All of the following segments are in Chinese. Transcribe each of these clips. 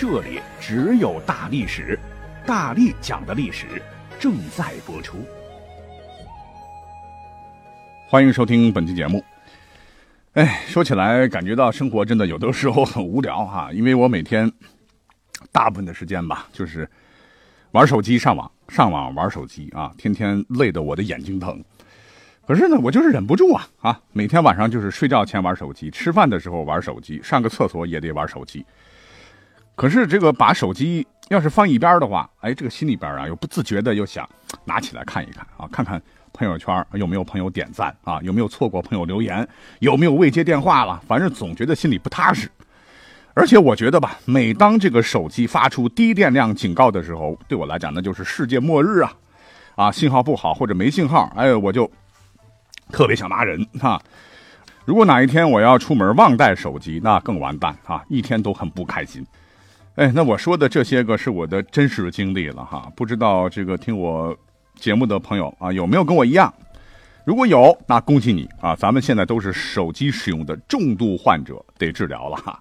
这里只有大历史，大力讲的历史正在播出。欢迎收听本期节目。哎，说起来，感觉到生活真的有的时候很无聊哈，因为我每天大部分的时间吧，就是玩手机、上网、上网玩手机啊，天天累得我的眼睛疼。可是呢，我就是忍不住啊啊，每天晚上就是睡觉前玩手机，吃饭的时候玩手机，上个厕所也得玩手机。可是这个把手机要是放一边的话，哎，这个心里边啊又不自觉的又想拿起来看一看啊，看看朋友圈有没有朋友点赞啊，有没有错过朋友留言，有没有未接电话了，反正总觉得心里不踏实。而且我觉得吧，每当这个手机发出低电量警告的时候，对我来讲那就是世界末日啊！啊，信号不好或者没信号，哎，我就特别想骂人哈。如果哪一天我要出门忘带手机，那更完蛋啊，一天都很不开心。哎，那我说的这些个是我的真实经历了哈，不知道这个听我节目的朋友啊有没有跟我一样？如果有，那恭喜你啊！咱们现在都是手机使用的重度患者，得治疗了哈。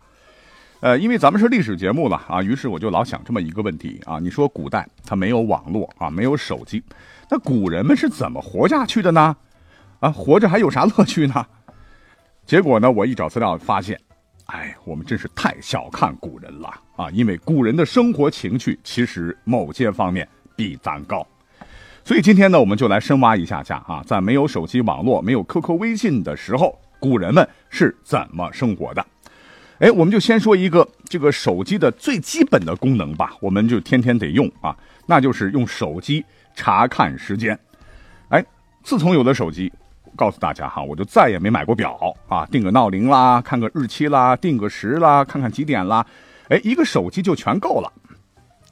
呃，因为咱们是历史节目了啊，于是我就老想这么一个问题啊：你说古代它没有网络啊，没有手机，那古人们是怎么活下去的呢？啊，活着还有啥乐趣呢？结果呢，我一找资料发现。哎，我们真是太小看古人了啊！因为古人的生活情趣其实某些方面比咱高，所以今天呢，我们就来深挖一下下啊，在没有手机网络、没有 QQ、微信的时候，古人们是怎么生活的？哎，我们就先说一个这个手机的最基本的功能吧，我们就天天得用啊，那就是用手机查看时间。哎，自从有了手机。告诉大家哈，我就再也没买过表啊，定个闹铃啦，看个日期啦，定个时啦，看看几点啦，哎，一个手机就全够了。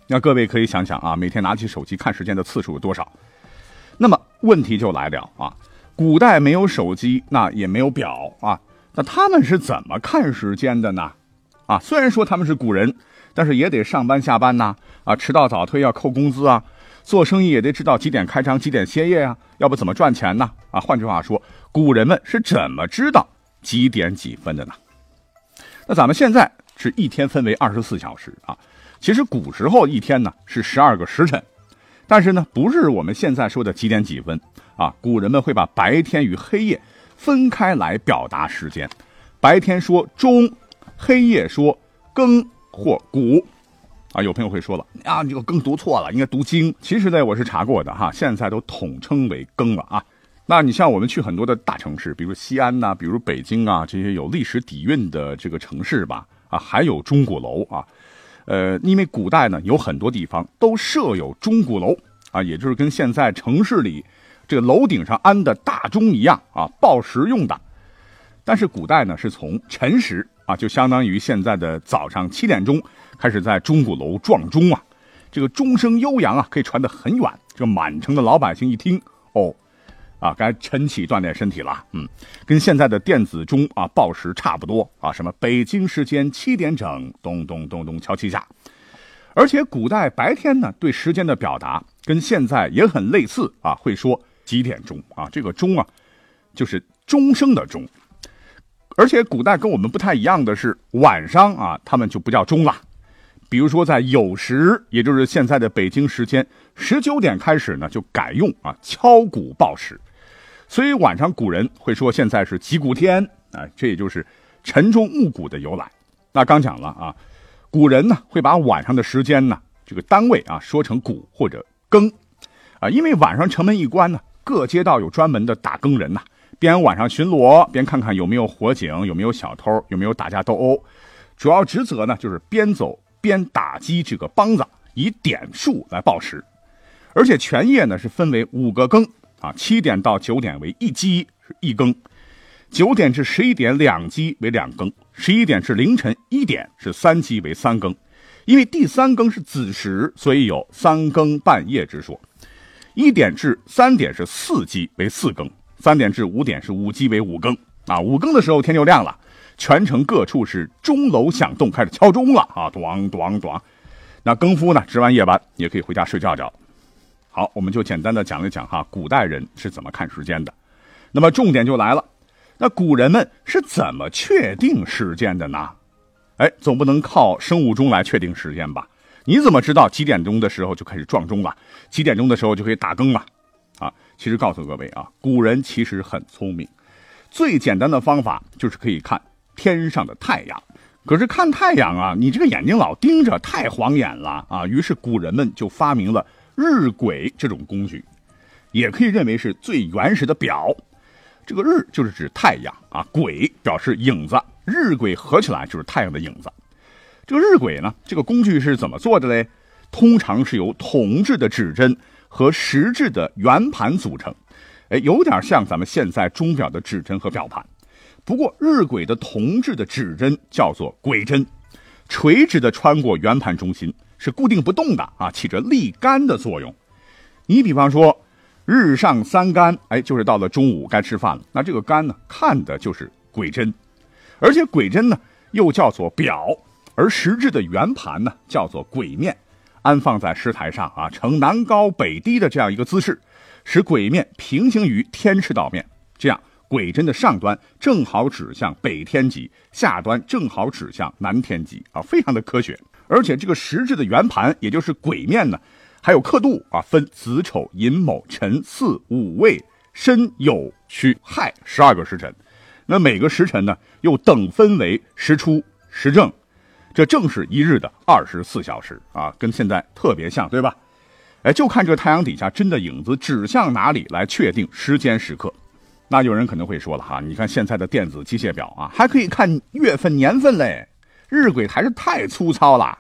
那各位可以想想啊，每天拿起手机看时间的次数有多少？那么问题就来了啊，古代没有手机，那也没有表啊，那他们是怎么看时间的呢？啊，虽然说他们是古人，但是也得上班下班呐，啊，迟到早退要扣工资啊。做生意也得知道几点开张，几点歇业啊，要不怎么赚钱呢？啊，换句话说，古人们是怎么知道几点几分的呢？那咱们现在是一天分为二十四小时啊，其实古时候一天呢是十二个时辰，但是呢不是我们现在说的几点几分啊，古人们会把白天与黑夜分开来表达时间，白天说中，黑夜说更或古。啊，有朋友会说了啊，你这个更读错了，应该读经。其实呢，我是查过的哈，现在都统称为更了啊。那你像我们去很多的大城市，比如西安呐，比如北京啊，这些有历史底蕴的这个城市吧，啊，还有钟鼓楼啊，呃，因为古代呢有很多地方都设有钟鼓楼啊，也就是跟现在城市里这个楼顶上安的大钟一样啊，报时用的。但是古代呢是从辰时啊，就相当于现在的早上七点钟。开始在钟鼓楼撞钟啊，这个钟声悠扬啊，可以传得很远。这满城的老百姓一听，哦，啊，该晨起锻炼身体了。嗯，跟现在的电子钟啊报时差不多啊。什么北京时间七点整，咚咚咚咚敲七下。而且古代白天呢，对时间的表达跟现在也很类似啊，会说几点钟啊。这个钟啊，就是钟声的钟。而且古代跟我们不太一样的是，晚上啊，他们就不叫钟了。比如说，在酉时，也就是现在的北京时间十九点开始呢，就改用啊敲鼓报时，所以晚上古人会说现在是击鼓天啊，这也就是晨钟暮鼓的由来。那刚讲了啊，古人呢会把晚上的时间呢这个单位啊说成鼓或者更啊，因为晚上城门一关呢，各街道有专门的打更人呐，边晚上巡逻边看看有没有火警、有没有小偷、有没有打架斗殴，主要职责呢就是边走。边打击这个梆子，以点数来报时，而且全夜呢是分为五个更啊，七点到九点为一击是一更，九点至十一点两击为两更，十一点至凌晨一点是三击为三更，因为第三更是子时，所以有三更半夜之说。一点至三点是四击为四更，三点至五点是五鸡为五更啊。五更的时候天就亮了，全城各处是钟楼响动，开始敲钟了啊，咣咣咣。那更夫呢，值完夜班也可以回家睡觉觉。好，我们就简单的讲一讲哈，古代人是怎么看时间的。那么重点就来了，那古人们是怎么确定时间的呢？哎，总不能靠生物钟来确定时间吧？你怎么知道几点钟的时候就开始撞钟了？几点钟的时候就可以打更了？其实告诉各位啊，古人其实很聪明。最简单的方法就是可以看天上的太阳。可是看太阳啊，你这个眼睛老盯着，太晃眼了啊。于是古人们就发明了日晷这种工具，也可以认为是最原始的表。这个日就是指太阳啊，晷表示影子，日晷合起来就是太阳的影子。这个日晷呢，这个工具是怎么做的嘞？通常是由铜制的指针和石制的圆盘组成，哎，有点像咱们现在钟表的指针和表盘。不过日晷的铜制的指针叫做晷针，垂直的穿过圆盘中心，是固定不动的啊，起着立竿的作用。你比方说，日上三竿，哎，就是到了中午该吃饭了。那这个竿呢，看的就是晷针，而且晷针呢，又叫做表。而石质的圆盘呢，叫做晷面，安放在石台上啊，呈南高北低的这样一个姿势，使晷面平行于天赤道面，这样晷针的上端正好指向北天极，下端正好指向南天极啊，非常的科学。而且这个石质的圆盘，也就是晷面呢，还有刻度啊，分子丑寅卯辰巳午未申酉戌亥十二个时辰，那每个时辰呢，又等分为时初、时正。这正是一日的二十四小时啊，跟现在特别像，对吧？哎，就看这太阳底下针的影子指向哪里来确定时间时刻。那有人可能会说了哈，你看现在的电子机械表啊，还可以看月份年份嘞，日晷还是太粗糙了。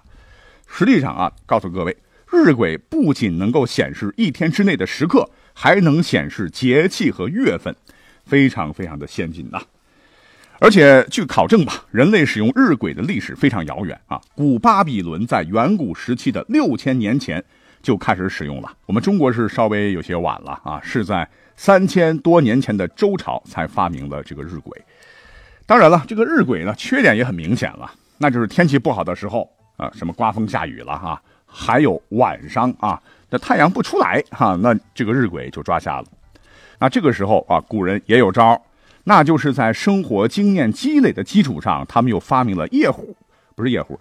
实际上啊，告诉各位，日晷不仅能够显示一天之内的时刻，还能显示节气和月份，非常非常的先进呐。而且据考证吧，人类使用日晷的历史非常遥远啊。古巴比伦在远古时期的六千年前就开始使用了。我们中国是稍微有些晚了啊，是在三千多年前的周朝才发明了这个日晷。当然了，这个日晷呢，缺点也很明显了，那就是天气不好的时候啊，什么刮风下雨了哈，还有晚上啊，那太阳不出来哈，那这个日晷就抓瞎了。那这个时候啊，古人也有招。那就是在生活经验积累的基础上，他们又发明了夜壶，不是夜壶，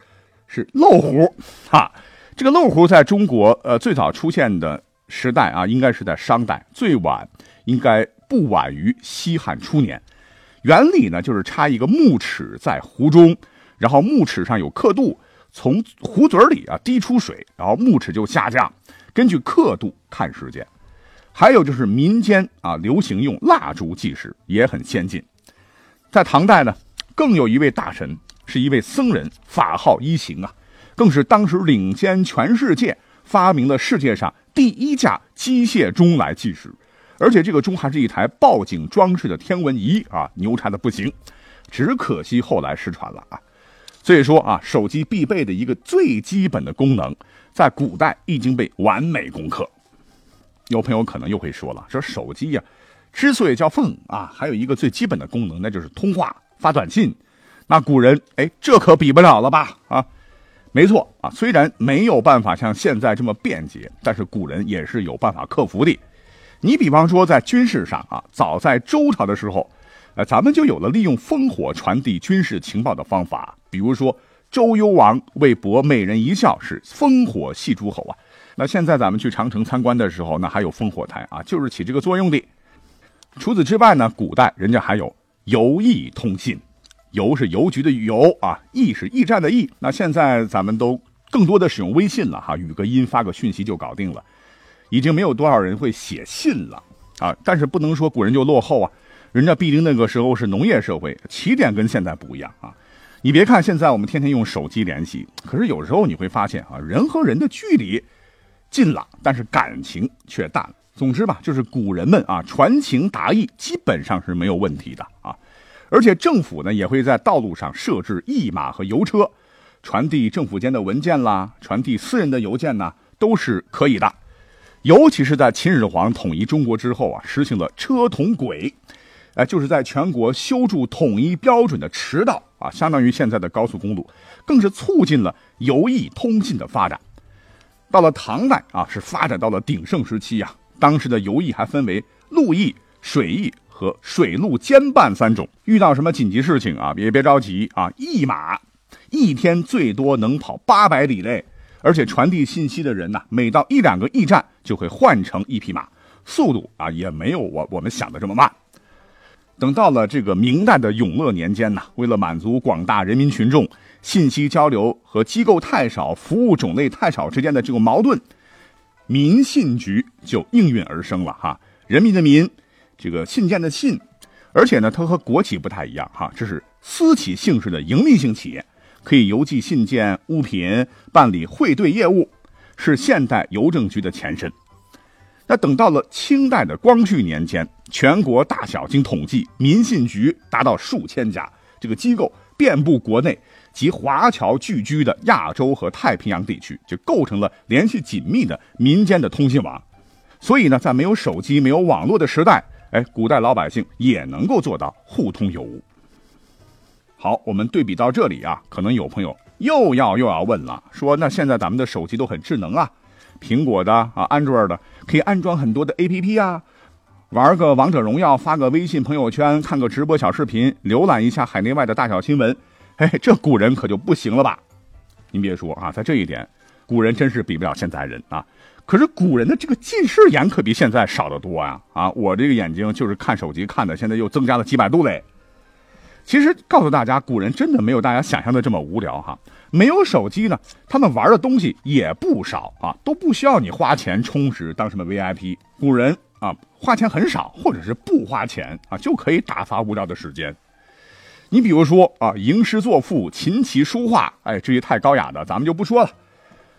是漏壶，哈，这个漏壶在中国，呃，最早出现的时代啊，应该是在商代，最晚应该不晚于西汉初年。原理呢，就是插一个木尺在壶中，然后木尺上有刻度，从壶嘴里啊滴出水，然后木尺就下降，根据刻度看时间。还有就是民间啊，流行用蜡烛计时，也很先进。在唐代呢，更有一位大神，是一位僧人，法号一行啊，更是当时领先全世界，发明了世界上第一架机械钟来计时，而且这个钟还是一台报警装饰的天文仪啊，牛叉的不行。只可惜后来失传了啊。所以说啊，手机必备的一个最基本的功能，在古代已经被完美攻克。有朋友可能又会说了，说手机呀，之所以叫凤啊，还有一个最基本的功能，那就是通话发短信。那古人哎，这可比不了了吧？啊，没错啊，虽然没有办法像现在这么便捷，但是古人也是有办法克服的。你比方说在军事上啊，早在周朝的时候，呃，咱们就有了利用烽火传递军事情报的方法。比如说周幽王为博美人一笑，是烽火戏诸侯啊。那现在咱们去长城参观的时候，那还有烽火台啊，就是起这个作用的。除此之外呢，古代人家还有邮驿通信，邮是邮局的邮啊，驿是驿站的驿。那现在咱们都更多的使用微信了哈，语个音发个讯息就搞定了，已经没有多少人会写信了啊。但是不能说古人就落后啊，人家毕竟那个时候是农业社会，起点跟现在不一样啊。你别看现在我们天天用手机联系，可是有时候你会发现啊，人和人的距离。近了，但是感情却淡了。总之吧，就是古人们啊，传情达意基本上是没有问题的啊。而且政府呢，也会在道路上设置驿马和邮车，传递政府间的文件啦，传递私人的邮件呢，都是可以的。尤其是在秦始皇统一中国之后啊，实行了车同轨，哎，就是在全国修筑统一标准的驰道啊，相当于现在的高速公路，更是促进了邮驿通信的发展。到了唐代啊，是发展到了鼎盛时期呀。当时的邮驿还分为陆驿、水驿和水陆兼办三种。遇到什么紧急事情啊，别别着急啊，驿马一天最多能跑八百里嘞。而且传递信息的人呢，每到一两个驿站就会换成一匹马，速度啊也没有我我们想的这么慢。等到了这个明代的永乐年间呢，为了满足广大人民群众信息交流和机构太少、服务种类太少之间的这个矛盾，民信局就应运而生了哈。人民的民，这个信件的信，而且呢，它和国企不太一样哈，这是私企性质的盈利性企业。可以邮寄信件、物品，办理汇兑业务，是现代邮政局的前身。那等到了清代的光绪年间，全国大小经统计，民信局达到数千家，这个机构遍布国内及华侨聚居的亚洲和太平洋地区，就构成了联系紧密的民间的通信网。所以呢，在没有手机、没有网络的时代，哎，古代老百姓也能够做到互通有无。好，我们对比到这里啊，可能有朋友又要又要问了，说那现在咱们的手机都很智能啊，苹果的啊，安卓的可以安装很多的 APP 啊，玩个王者荣耀，发个微信朋友圈，看个直播小视频，浏览一下海内外的大小新闻，嘿，这古人可就不行了吧？您别说啊，在这一点，古人真是比不了现在人啊。可是古人的这个近视眼可比现在少得多呀！啊，我这个眼睛就是看手机看的，现在又增加了几百度嘞。其实告诉大家，古人真的没有大家想象的这么无聊哈。没有手机呢，他们玩的东西也不少啊，都不需要你花钱充值当什么 VIP。古人啊，花钱很少，或者是不花钱啊，就可以打发无聊的时间。你比如说啊，吟诗作赋、琴棋书画，哎，这些太高雅的咱们就不说了。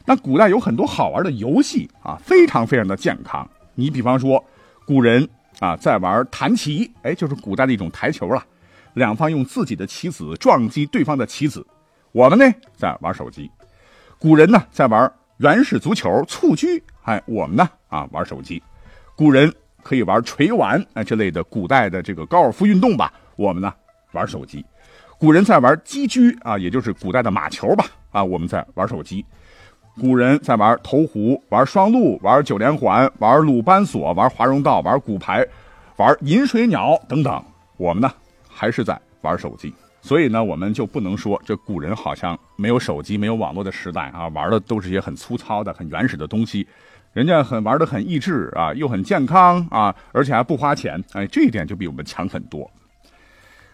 那古代有很多好玩的游戏啊，非常非常的健康。你比方说，古人啊在玩弹棋，哎，就是古代的一种台球了。两方用自己的棋子撞击对方的棋子，我们呢在玩手机，古人呢在玩原始足球蹴鞠，哎，我们呢啊玩手机，古人可以玩锤丸哎这类的古代的这个高尔夫运动吧，我们呢玩手机，古人在玩击鞠啊，也就是古代的马球吧，啊我们在玩手机，古人在玩投壶、玩双陆、玩九连环、玩鲁班锁、玩华容道、玩骨牌、玩银水鸟等等，我们呢。还是在玩手机，所以呢，我们就不能说这古人好像没有手机、没有网络的时代啊，玩的都是些很粗糙的、很原始的东西。人家很玩的很益智啊，又很健康啊，而且还不花钱，哎，这一点就比我们强很多。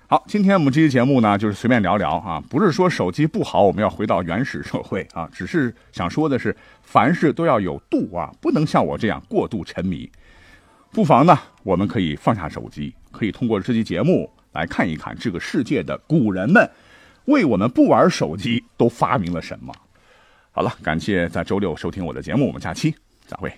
好，今天我们这期节目呢，就是随便聊聊啊，不是说手机不好，我们要回到原始社会啊，只是想说的是，凡事都要有度啊，不能像我这样过度沉迷。不妨呢，我们可以放下手机，可以通过这期节目。来看一看这个世界的古人们，为我们不玩手机都发明了什么？好了，感谢在周六收听我的节目，我们下期再会。